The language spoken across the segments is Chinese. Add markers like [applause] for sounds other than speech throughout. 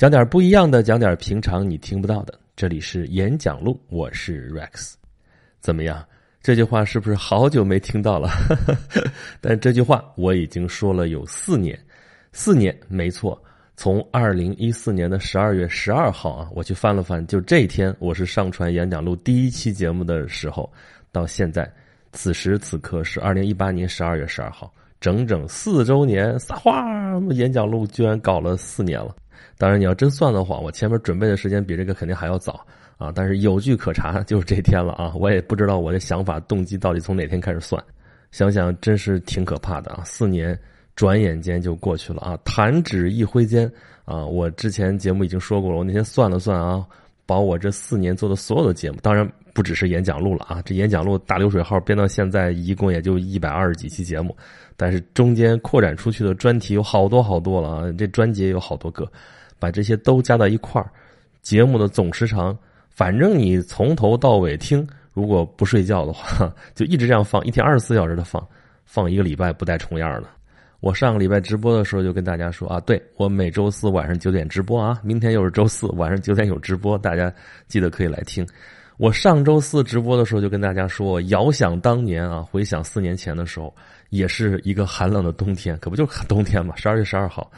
讲点不一样的，讲点平常你听不到的。这里是演讲录，我是 Rex。怎么样？这句话是不是好久没听到了？[laughs] 但这句话我已经说了有四年，四年没错。从二零一四年的十二月十二号啊，我去翻了翻，就这一天我是上传演讲录第一期节目的时候，到现在，此时此刻是二零一八年十二月十二号，整整四周年。撒花，演讲录居然搞了四年了。当然，你要真算的话，我前面准备的时间比这个肯定还要早啊。但是有据可查，[laughs] 就是这天了啊。我也不知道我的想法动机到底从哪天开始算，想想真是挺可怕的啊。四年转眼间就过去了啊，弹指一挥间啊。我之前节目已经说过了，我那天算了算啊，把我这四年做的所有的节目，当然不只是演讲录了啊。这演讲录大流水号编到现在，一共也就一百二十几期节目，但是中间扩展出去的专题有好多好多了啊。这专辑也有好多个。把这些都加到一块儿，节目的总时长，反正你从头到尾听，如果不睡觉的话，[laughs] 就一直这样放，一天二十四小时的放，放一个礼拜不带重样的。我上个礼拜直播的时候就跟大家说啊，对我每周四晚上九点直播啊，明天又是周四晚上九点有直播，大家记得可以来听。我上周四直播的时候就跟大家说，遥想当年啊，回想四年前的时候，也是一个寒冷的冬天，可不就是冬天嘛，十二月十二号。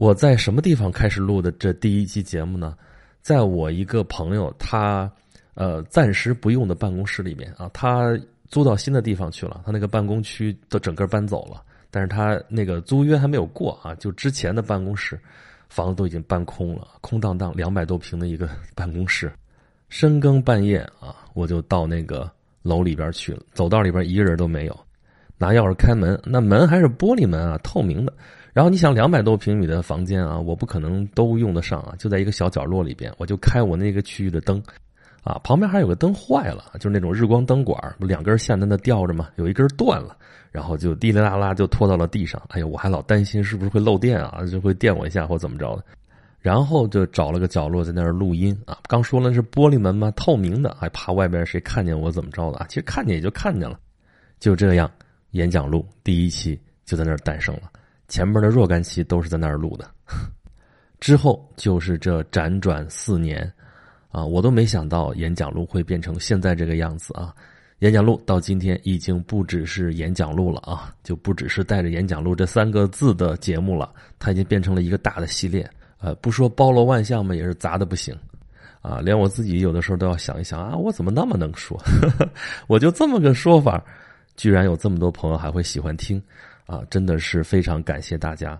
我在什么地方开始录的这第一期节目呢？在我一个朋友他呃暂时不用的办公室里面啊，他租到新的地方去了，他那个办公区都整个搬走了，但是他那个租约还没有过啊，就之前的办公室房子都已经搬空了，空荡荡两百多平的一个办公室。深更半夜啊，我就到那个楼里边去了，走道里边一个人都没有，拿钥匙开门，那门还是玻璃门啊，透明的。然后你想两百多平米的房间啊，我不可能都用得上啊，就在一个小角落里边，我就开我那个区域的灯，啊，旁边还有个灯坏了，就是那种日光灯管，两根线在那吊着嘛，有一根断了，然后就滴哩啦啦就拖到了地上，哎呦，我还老担心是不是会漏电啊，就会电我一下或怎么着的，然后就找了个角落在那儿录音啊，刚说了是玻璃门嘛，透明的，还怕外边谁看见我怎么着的啊，其实看见也就看见了，就这样，演讲录第一期就在那儿诞生了。前面的若干期都是在那儿录的，[laughs] 之后就是这辗转四年，啊，我都没想到演讲录会变成现在这个样子啊！演讲录到今天已经不只是演讲录了啊，就不只是带着演讲录这三个字的节目了，它已经变成了一个大的系列。呃，不说包罗万象嘛，也是杂的不行，啊，连我自己有的时候都要想一想啊，我怎么那么能说？[laughs] 我就这么个说法，居然有这么多朋友还会喜欢听。啊，真的是非常感谢大家，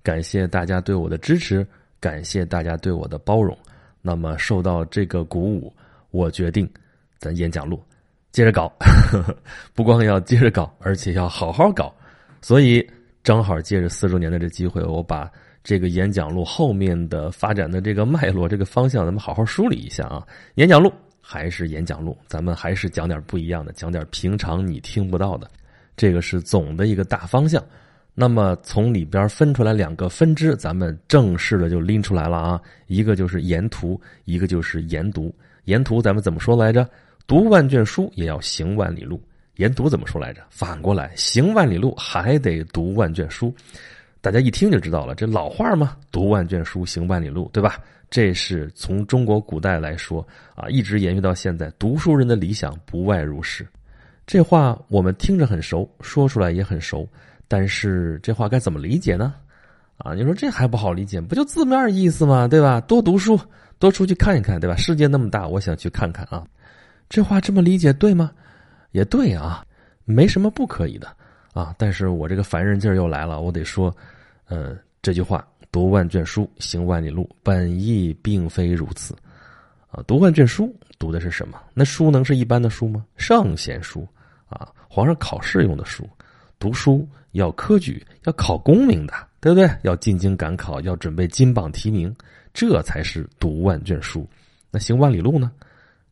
感谢大家对我的支持，感谢大家对我的包容。那么受到这个鼓舞，我决定咱演讲录接着搞，[laughs] 不光要接着搞，而且要好好搞。所以正好借着四周年的这机会，我把这个演讲录后面的发展的这个脉络、这个方向，咱们好好梳理一下啊。演讲录还是演讲录，咱们还是讲点不一样的，讲点平常你听不到的。这个是总的一个大方向，那么从里边分出来两个分支，咱们正式的就拎出来了啊。一个就是研读，一个就是研读。研读咱们怎么说来着？读万卷书也要行万里路。研读怎么说来着？反过来，行万里路还得读万卷书。大家一听就知道了，这老话嘛，读万卷书，行万里路，对吧？这是从中国古代来说啊，一直延续到现在，读书人的理想不外如是。这话我们听着很熟，说出来也很熟，但是这话该怎么理解呢？啊，你说这还不好理解？不就字面意思吗？对吧？多读书，多出去看一看，对吧？世界那么大，我想去看看啊。这话这么理解对吗？也对啊，没什么不可以的啊。但是我这个烦人劲儿又来了，我得说，呃，这句话“读万卷书，行万里路”，本意并非如此啊。读万卷书，读的是什么？那书能是一般的书吗？圣贤书。啊，皇上考试用的书，读书要科举，要考功名的，对不对？要进京赶考，要准备金榜题名，这才是读万卷书。那行万里路呢？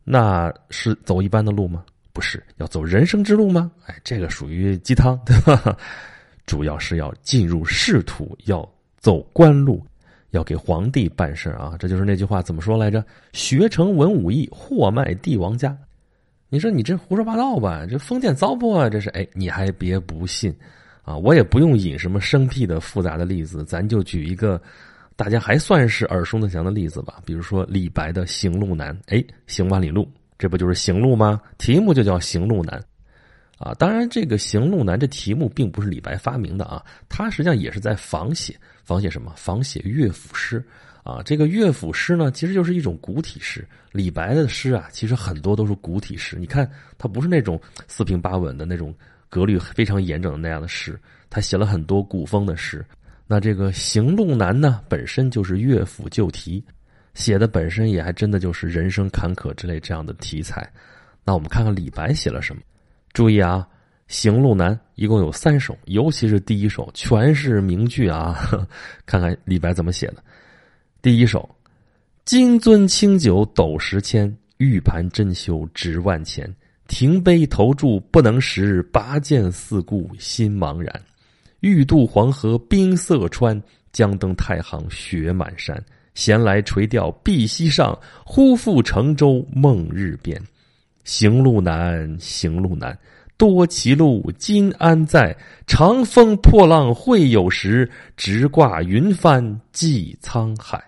那是走一般的路吗？不是，要走人生之路吗？哎，这个属于鸡汤，对吧？[laughs] 主要是要进入仕途，要走官路，要给皇帝办事啊。这就是那句话怎么说来着？学成文武艺，货卖帝王家。你说你这胡说八道吧？这封建糟粕啊！这是哎，你还别不信，啊，我也不用引什么生僻的复杂的例子，咱就举一个大家还算是耳熟能详的例子吧，比如说李白的《行路难》。哎，行万里路，这不就是行路吗？题目就叫《行路难》。啊，当然，这个《行路难》这题目并不是李白发明的啊，他实际上也是在仿写，仿写什么？仿写乐府诗啊。这个乐府诗呢，其实就是一种古体诗。李白的诗啊，其实很多都是古体诗。你看，他不是那种四平八稳的那种格律非常严整的那样的诗，他写了很多古风的诗。那这个《行路难》呢，本身就是乐府旧题，写的本身也还真的就是人生坎坷之类这样的题材。那我们看看李白写了什么。注意啊，《行路难》一共有三首，尤其是第一首，全是名句啊！[laughs] 看看李白怎么写的。第一首：“金樽清酒斗十千，玉盘珍羞值万钱。停杯投箸不能食，拔剑四顾心茫然。欲渡黄河冰塞川，将登太行雪满山。闲来垂钓碧溪上，忽复乘舟梦日边。”行路难，行路难，多歧路，今安在？长风破浪会有时，直挂云帆济沧海。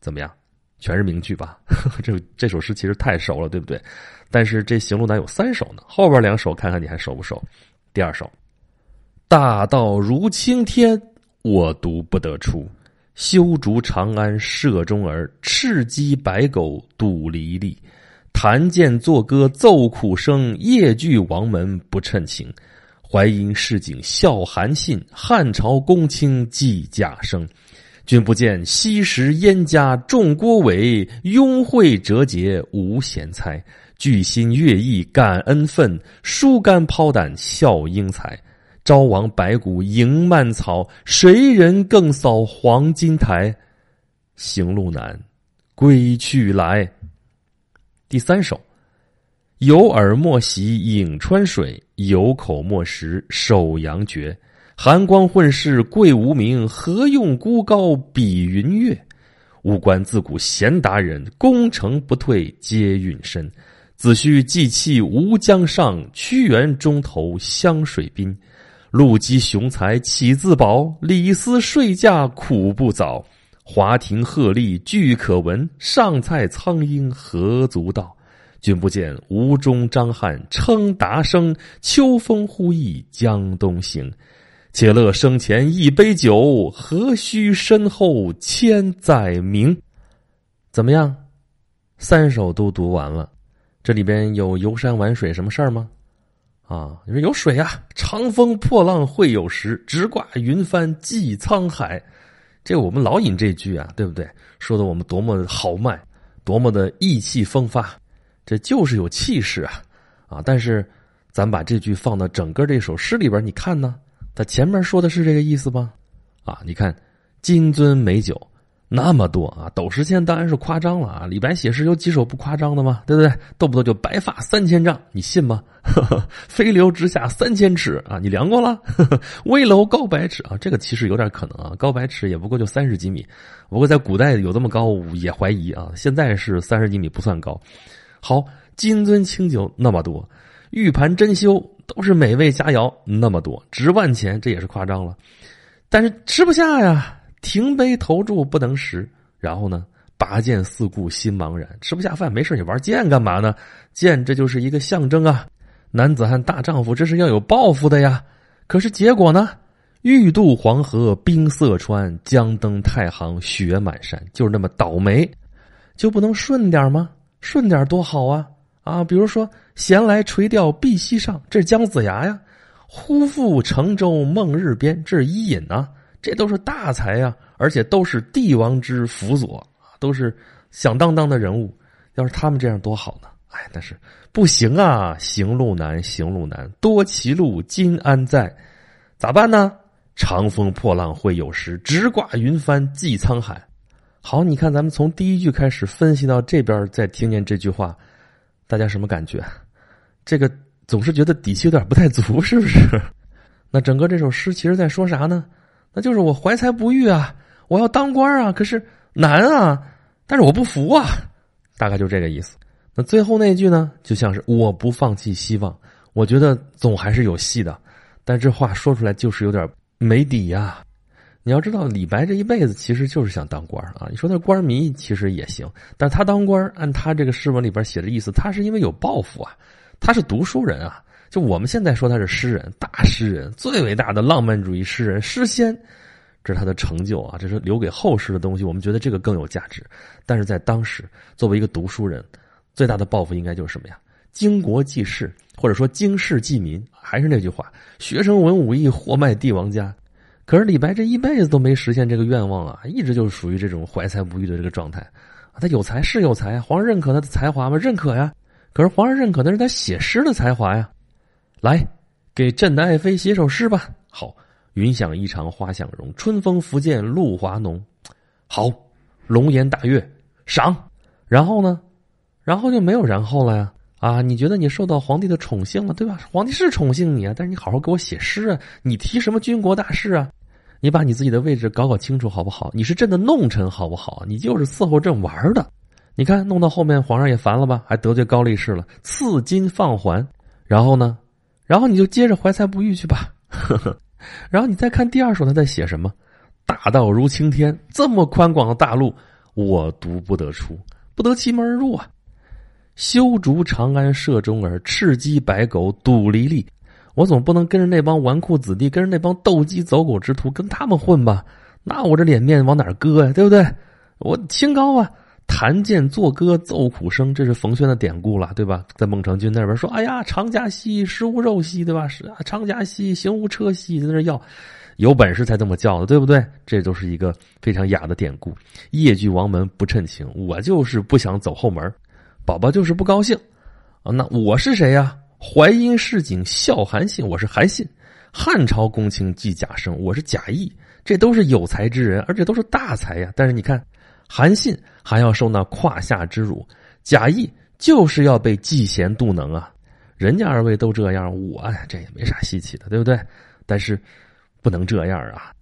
怎么样？全是名句吧？[laughs] 这这首诗其实太熟了，对不对？但是这行路难有三首呢，后边两首看看你还熟不熟？第二首，大道如青天，我独不得出。修竹长安社中儿，赤鸡白狗赌离离。弹剑作歌奏苦声，夜聚王门不称情。淮阴市井笑韩信，汉朝公卿记贾生。君不见昔时燕家重郭伟，拥会折节无贤才。聚心悦意感恩愤，疏肝抛胆笑英才。朝王白骨迎蔓草，谁人更扫黄金台？行路难，归去来。第三首，有耳莫习颍川水，有口莫食首阳绝。寒光混世贵无名，何用孤高比云月？吾观自古贤达人，功成不退皆殒身。子虚祭器吴江上，屈原中投湘水滨。陆机雄才岂自保？李斯睡驾苦不早。华亭鹤唳俱可闻，上蔡苍鹰何足道？君不见吴中张翰称达生，秋风忽忆江东行。且乐生前一杯酒，何须身后千载名？怎么样？三首都读完了，这里边有游山玩水什么事儿吗？啊，你说有水啊！长风破浪会有时，直挂云帆济沧海。这我们老引这句啊，对不对？说的我们多么豪迈，多么的意气风发，这就是有气势啊！啊，但是咱把这句放到整个这首诗里边，你看呢？他前面说的是这个意思吗？啊，你看金樽美酒。那么多啊，斗十千当然是夸张了啊！李白写诗有几首不夸张的吗？对不对？动不动就白发三千丈，你信吗？[laughs] 飞流直下三千尺啊，你量过了？[laughs] 危楼高百尺啊，这个其实有点可能啊，高百尺也不过就三十几米，不过在古代有这么高也怀疑啊。现在是三十几米不算高。好，金樽清酒那么多，玉盘珍羞都是美味佳肴那么多，值万钱，这也是夸张了，但是吃不下呀。停杯投箸不能食，然后呢，拔剑四顾心茫然，吃不下饭，没事你玩剑干嘛呢？剑这就是一个象征啊，男子汉大丈夫这是要有抱负的呀。可是结果呢？欲渡黄河冰塞川，将登太行雪满山，就是那么倒霉，就不能顺点吗？顺点多好啊！啊，比如说闲来垂钓碧溪上，这是姜子牙呀；忽复乘舟梦日边，这是伊尹啊。这都是大才呀，而且都是帝王之辅佐都是响当当的人物。要是他们这样多好呢？哎，但是不行啊，行路难，行路难，多歧路，今安在？咋办呢？长风破浪会有时，直挂云帆济沧海。好，你看咱们从第一句开始分析到这边，再听见这句话，大家什么感觉？这个总是觉得底气有点不太足，是不是？[laughs] 那整个这首诗其实在说啥呢？那就是我怀才不遇啊，我要当官啊，可是难啊，但是我不服啊，大概就这个意思。那最后那句呢，就像是我不放弃希望，我觉得总还是有戏的。但这话说出来就是有点没底呀。你要知道，李白这一辈子其实就是想当官啊。你说他官迷其实也行，但他当官，按他这个诗文里边写的意思，他是因为有抱负啊。他是读书人啊。就我们现在说他是诗人，大诗人，最伟大的浪漫主义诗人，诗仙，这是他的成就啊。这是留给后世的东西，我们觉得这个更有价值。但是在当时，作为一个读书人，最大的抱负应该就是什么呀？经国济世，或者说经世济民。还是那句话，学生文武艺，货卖帝王家。可是李白这一辈子都没实现这个愿望啊，一直就是属于这种怀才不遇的这个状态。他有才是有才，皇上认可他的才华吗？认可呀。可是皇上认可的是他写诗的才华呀。来，给朕的爱妃写首诗吧。好，云想衣裳花想容，春风拂槛露华浓。好，龙颜大悦，赏。然后呢？然后就没有然后了呀。啊，你觉得你受到皇帝的宠幸了，对吧？皇帝是宠幸你啊，但是你好好给我写诗啊！你提什么军国大事啊？你把你自己的位置搞搞清楚好不好？你是朕的弄臣好不好？你就是伺候朕玩的。你看，弄到后面皇上也烦了吧？还得罪高力士了，赐金放还。然后呢？然后你就接着怀才不遇去吧。[laughs] 然后你再看第二首，他在写什么？大道如青天，这么宽广的大路，我独不得出，不得其门而入啊。修竹长安射中耳，赤鸡白狗赌离离。我总不能跟着那帮纨绔子弟，跟着那帮斗鸡走狗之徒，跟他们混吧？那我这脸面往哪搁呀？对不对？我清高啊！弹剑作歌奏苦声，这是冯轩的典故了，对吧？在孟尝君那边说：“哎呀，长家兮，食无肉兮，对吧？是啊，长家兮，行无车兮，在那要，有本事才这么叫的，对不对？这都是一个非常雅的典故。夜聚王门不称情，我就是不想走后门。”宝宝就是不高兴，啊，那我是谁呀？淮阴市井笑韩信，我是韩信；汉朝公卿季贾生，我是贾谊。这都是有才之人，而且都是大才呀。但是你看，韩信还要受那胯下之辱，贾谊就是要被嫉贤妒能啊。人家二位都这样，我这也没啥稀奇的，对不对？但是不能这样啊！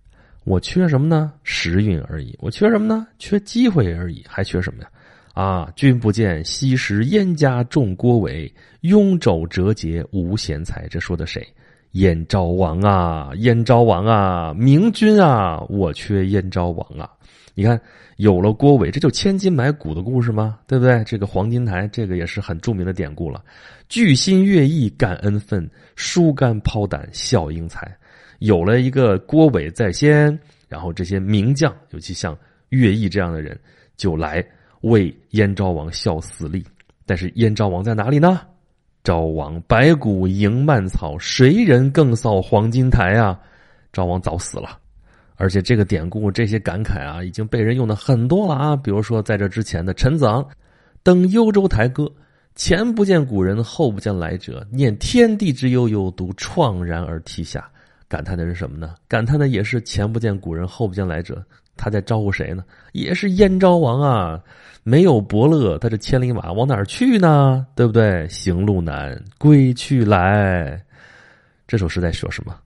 我缺什么呢？时运而已。我缺什么呢？缺机会而已。还缺什么呀？啊！君不见昔时燕家重郭伟，雍州折节无贤才。这说的谁？燕昭王啊！燕昭王啊！明君啊！我缺燕昭王啊！你看，有了郭伟，这就千金买骨的故事吗？对不对？这个黄金台，这个也是很著名的典故了。聚心悦意感恩愤，疏肝抛胆笑英才。有了一个郭伟在先，然后这些名将，尤其像乐毅这样的人，就来。为燕昭王效死力，但是燕昭王在哪里呢？昭王白骨迎蔓草，谁人更扫黄金台啊？昭王早死了，而且这个典故这些感慨啊，已经被人用的很多了啊。比如说在这之前的陈子昂登幽州台歌，前不见古人，后不见来者，念天地之悠悠，独怆然而涕下。感叹的是什么呢？感叹的也是前不见古人，后不见来者。他在招呼谁呢？也是燕昭王啊！没有伯乐，他这千里马往哪儿去呢？对不对？行路难，归去来。这首诗在说什么？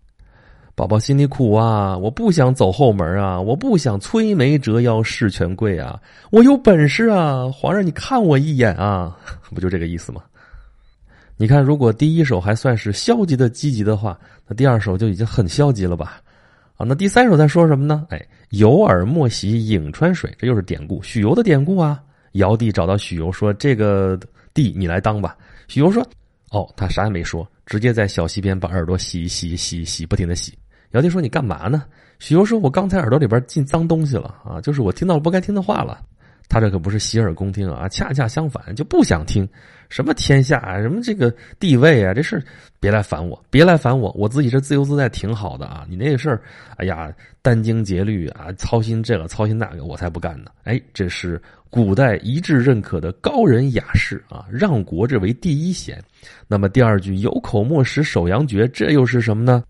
宝宝心里苦啊！我不想走后门啊！我不想摧眉折腰事权贵啊！我有本事啊！皇上，你看我一眼啊！[laughs] 不就这个意思吗？你看，如果第一首还算是消极的积极的话，那第二首就已经很消极了吧？啊，那第三首在说什么呢？哎，游耳莫洗颍川水，这又是典故，许由的典故啊。尧帝找到许由说：“这个地你来当吧。”许由说：“哦，他啥也没说，直接在小溪边把耳朵洗洗洗洗，不停的洗。”姚笛说：“你干嘛呢？”许攸说：“我刚才耳朵里边进脏东西了啊，就是我听到了不该听的话了。”他这可不是洗耳恭听啊，恰恰相反，就不想听。什么天下啊，什么这个地位啊，这事别来烦我，别来烦我，我自己这自由自在挺好的啊。你那个事儿，哎呀，殚精竭虑啊，操心这个操心那个，我才不干呢。哎，这是古代一致认可的高人雅士啊，让国这为第一贤。那么第二句有口莫使首阳绝，这又是什么呢？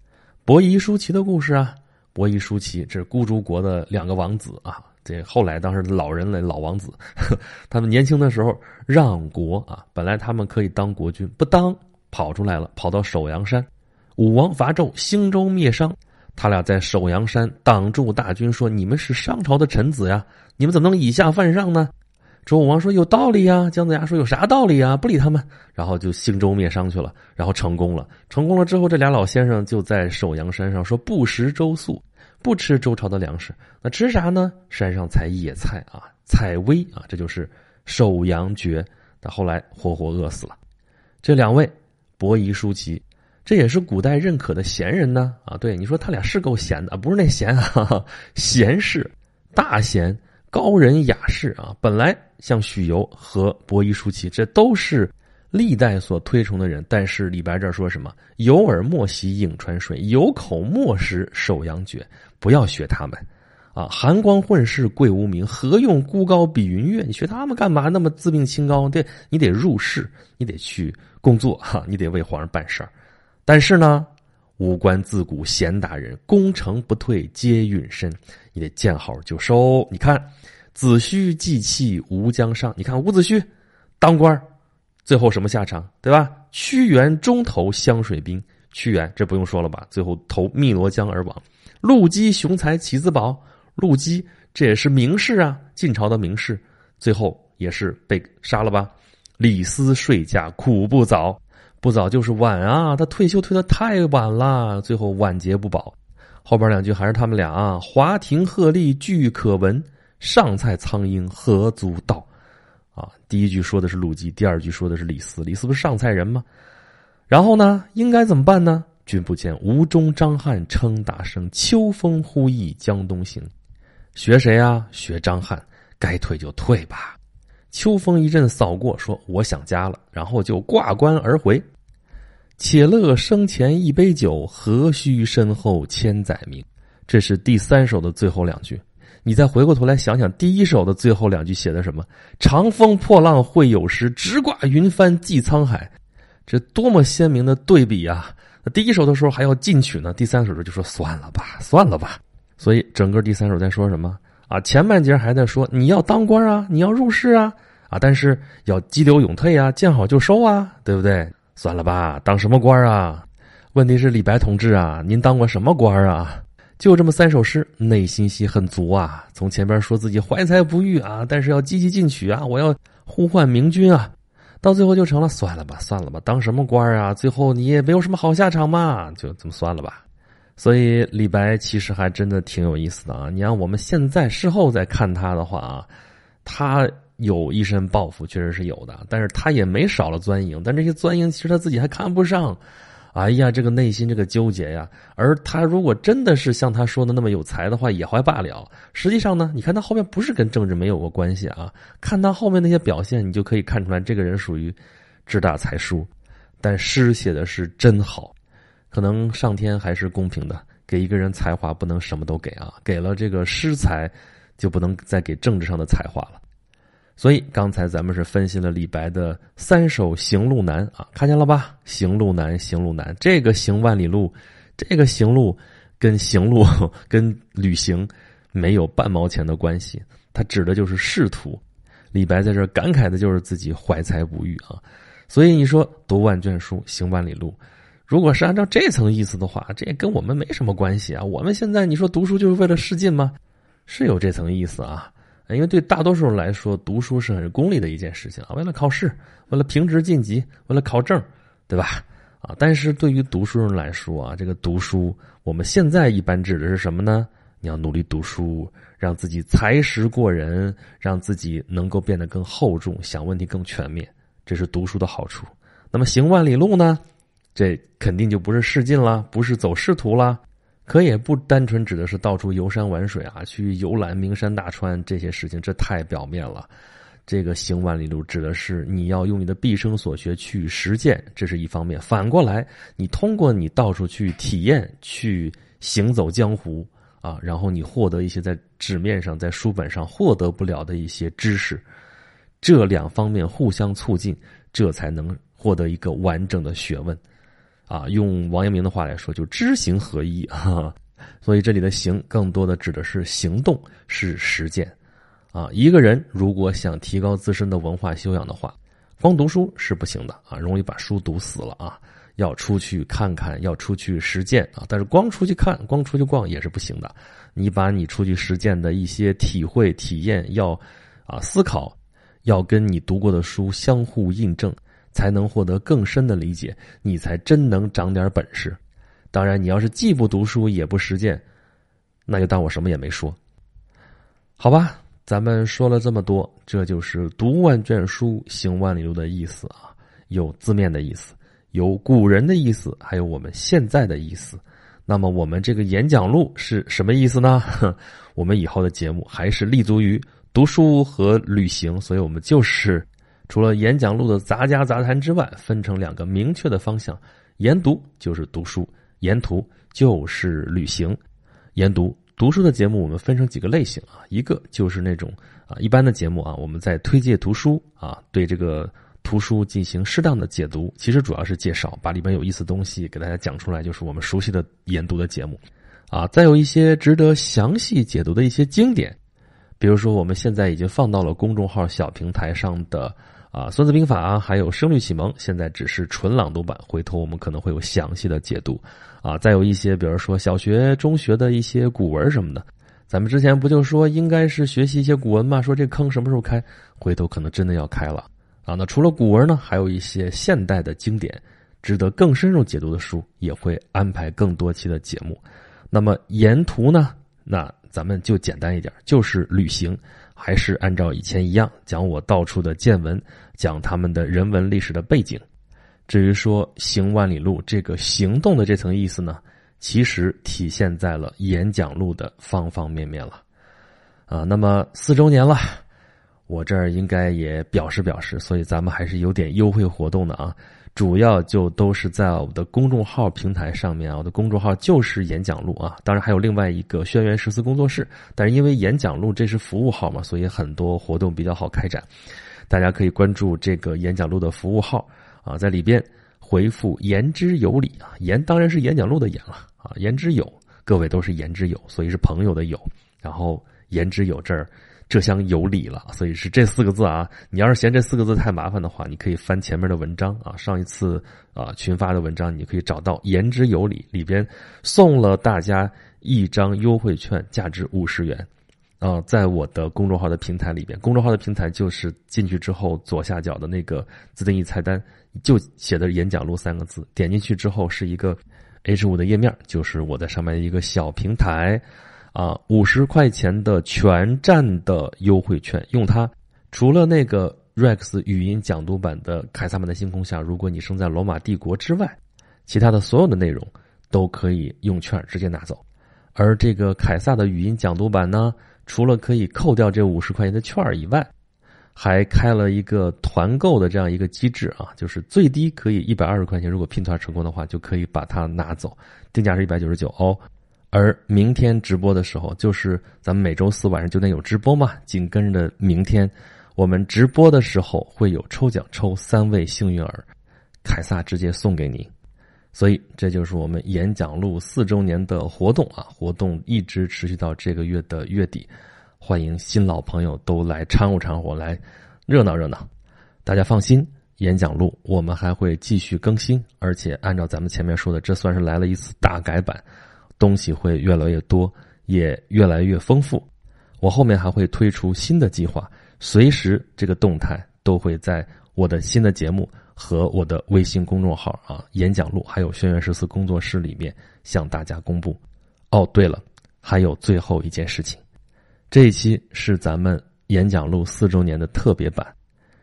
伯夷叔齐的故事啊。伯夷叔齐，这是孤竹国的两个王子啊。这后来当时老人类老王子，[laughs] 他们年轻的时候让国啊，本来他们可以当国君，不当，跑出来了，跑到首阳山，武王伐纣，兴周灭商，他俩在首阳山挡住大军，说：“你们是商朝的臣子呀，你们怎么能以下犯上呢？”周武王说：“有道理呀。”姜子牙说：“有啥道理啊？”不理他们，然后就兴周灭商去了，然后成功了。成功了之后，这俩老先生就在首阳山上说：“不食周粟。”不吃周朝的粮食，那吃啥呢？山上采野菜啊，采薇啊，这就是首阳绝。那后来活活饿死了。这两位伯夷叔齐，这也是古代认可的贤人呢啊。对，你说他俩是够闲的啊，不是那闲啊，[laughs] 贤士，大贤，高人雅士啊。本来像许由和伯夷叔齐，这都是。历代所推崇的人，但是李白这说什么？有耳莫洗颍川水，有口莫食首阳绝。不要学他们，啊，寒光混世贵无名，何用孤高比云月？你学他们干嘛？那么自命清高？对，你得入仕，你得去工作，哈，你得为皇上办事儿。但是呢，五官自古贤达人，功成不退皆陨身，你得见好就收。你看，子虚既弃吴江上，你看伍子胥当官最后什么下场，对吧？屈原中投湘水兵，屈原这不用说了吧？最后投汨罗江而亡。陆机雄才起自保，陆机这也是名士啊，晋朝的名士，最后也是被杀了吧？李斯睡驾苦不早，不早就是晚啊，他退休退的太晚了，最后晚节不保。后边两句还是他们俩啊，华亭鹤唳俱可闻，上蔡苍鹰何足道。啊，第一句说的是陆机，第二句说的是李斯。李斯不是上蔡人吗？然后呢，应该怎么办呢？君不见吴中张翰称大声，秋风呼吁江东行。学谁啊？学张翰。该退就退吧。秋风一阵扫过，说我想家了，然后就挂冠而回。且乐生前一杯酒，何须身后千载名？这是第三首的最后两句。你再回过头来想想，第一首的最后两句写的什么？长风破浪会有时，直挂云帆济沧海。这多么鲜明的对比啊！第一首的时候还要进取呢，第三首的就说算了吧，算了吧。所以整个第三首在说什么啊？前半截还在说你要当官啊，你要入仕啊，啊，但是要激流勇退啊，见好就收啊，对不对？算了吧，当什么官啊？问题是李白同志啊，您当过什么官啊？就这么三首诗，内心戏很足啊。从前边说自己怀才不遇啊，但是要积极进取啊，我要呼唤明君啊，到最后就成了算了吧，算了吧，当什么官啊？最后你也没有什么好下场嘛，就这么算了吧。所以李白其实还真的挺有意思的啊。你让我们现在事后再看他的话啊，他有一身抱负，确实是有的，但是他也没少了钻营，但这些钻营其实他自己还看不上。哎呀，这个内心这个纠结呀，而他如果真的是像他说的那么有才的话，也还罢了。实际上呢，你看他后面不是跟政治没有过关系啊？看他后面那些表现，你就可以看出来，这个人属于志大才疏，但诗写的是真好。可能上天还是公平的，给一个人才华不能什么都给啊，给了这个诗才，就不能再给政治上的才华了。所以刚才咱们是分析了李白的三首《行路难》啊，看见了吧？行路难，行路难。这个行万里路，这个行路跟行路 [laughs] 跟旅行没有半毛钱的关系，它指的就是仕途。李白在这感慨的就是自己怀才不遇啊。所以你说读万卷书，行万里路，如果是按照这层意思的话，这跟我们没什么关系啊。我们现在你说读书就是为了试进吗？是有这层意思啊。因为对大多数人来说，读书是很功利的一件事情啊，为了考试，为了评职晋级，为了考证，对吧？啊，但是对于读书人来说啊，这个读书，我们现在一般指的是什么呢？你要努力读书，让自己才识过人，让自己能够变得更厚重，想问题更全面，这是读书的好处。那么行万里路呢？这肯定就不是仕进了，不是走仕途了。可也不单纯指的是到处游山玩水啊，去游览名山大川这些事情，这太表面了。这个行万里路指的是你要用你的毕生所学去实践，这是一方面。反过来，你通过你到处去体验、去行走江湖啊，然后你获得一些在纸面上、在书本上获得不了的一些知识，这两方面互相促进，这才能获得一个完整的学问。啊，用王阳明的话来说，就知行合一啊。所以这里的行更多的指的是行动，是实践。啊，一个人如果想提高自身的文化修养的话，光读书是不行的啊，容易把书读死了啊。要出去看看，要出去实践啊。但是光出去看，光出去逛也是不行的。你把你出去实践的一些体会、体验，要啊思考，要跟你读过的书相互印证。才能获得更深的理解，你才真能长点本事。当然，你要是既不读书也不实践，那就当我什么也没说。好吧，咱们说了这么多，这就是读万卷书，行万里路的意思啊，有字面的意思，有古人的意思，还有我们现在的意思。那么我们这个演讲录是什么意思呢？[laughs] 我们以后的节目还是立足于读书和旅行，所以我们就是除了演讲录的杂家杂谈之外，分成两个明确的方向：研读就是读书，沿途就是旅行。研读。读书的节目，我们分成几个类型啊，一个就是那种啊一般的节目啊，我们在推介图书啊，对这个图书进行适当的解读，其实主要是介绍，把里边有意思的东西给大家讲出来，就是我们熟悉的研读的节目，啊，再有一些值得详细解读的一些经典，比如说我们现在已经放到了公众号小平台上的。啊，《孙子兵法》啊，还有《声律启蒙》，现在只是纯朗读版，回头我们可能会有详细的解读。啊，再有一些，比如说小学、中学的一些古文什么的，咱们之前不就说应该是学习一些古文嘛？说这坑什么时候开？回头可能真的要开了。啊，那除了古文呢，还有一些现代的经典，值得更深入解读的书，也会安排更多期的节目。那么沿途呢，那咱们就简单一点，就是旅行。还是按照以前一样，讲我到处的见闻，讲他们的人文历史的背景。至于说行万里路这个行动的这层意思呢，其实体现在了演讲录的方方面面了。啊，那么四周年了，我这儿应该也表示表示，所以咱们还是有点优惠活动的啊。主要就都是在我们的公众号平台上面啊，我的公众号就是演讲录啊，当然还有另外一个轩辕十四工作室，但是因为演讲录这是服务号嘛，所以很多活动比较好开展，大家可以关注这个演讲录的服务号啊，在里边回复“言之有理”啊，言当然是演讲录的言了啊，言之有，各位都是言之有，所以是朋友的友，然后言之有这儿。这厢有理了，所以是这四个字啊。你要是嫌这四个字太麻烦的话，你可以翻前面的文章啊。上一次啊群发的文章，你可以找到“言之有理”里边送了大家一张优惠券，价值五十元啊。在我的公众号的平台里边，公众号的平台就是进去之后左下角的那个自定义菜单，就写的“演讲录”三个字。点进去之后是一个 H 五的页面，就是我在上面一个小平台。啊，五十块钱的全站的优惠券，用它，除了那个 Rex 语音讲读版的《凯撒们的星空下》，如果你生在罗马帝国之外，其他的所有的内容都可以用券直接拿走。而这个凯撒的语音讲读版呢，除了可以扣掉这五十块钱的券以外，还开了一个团购的这样一个机制啊，就是最低可以一百二十块钱，如果拼团成功的话，就可以把它拿走，定价是一百九十九哦。而明天直播的时候，就是咱们每周四晚上九点有直播嘛，紧跟着明天，我们直播的时候会有抽奖，抽三位幸运儿，凯撒直接送给你。所以这就是我们演讲录四周年的活动啊，活动一直持续到这个月的月底，欢迎新老朋友都来掺和掺和，来热闹热闹。大家放心，演讲录我们还会继续更新，而且按照咱们前面说的，这算是来了一次大改版。东西会越来越多，也越来越丰富。我后面还会推出新的计划，随时这个动态都会在我的新的节目和我的微信公众号啊、演讲录，还有轩辕十四工作室里面向大家公布。哦，对了，还有最后一件事情，这一期是咱们演讲录四周年的特别版。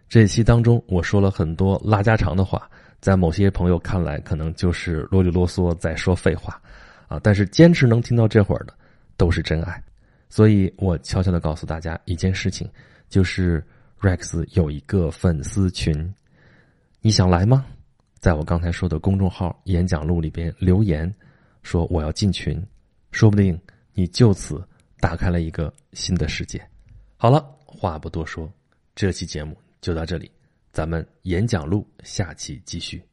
这一期当中，我说了很多拉家常的话，在某些朋友看来，可能就是啰里啰嗦在说废话。啊！但是坚持能听到这会儿的，都是真爱。所以我悄悄的告诉大家一件事情，就是 Rex 有一个粉丝群，你想来吗？在我刚才说的公众号演讲录里边留言，说我要进群，说不定你就此打开了一个新的世界。好了，话不多说，这期节目就到这里，咱们演讲录下期继续。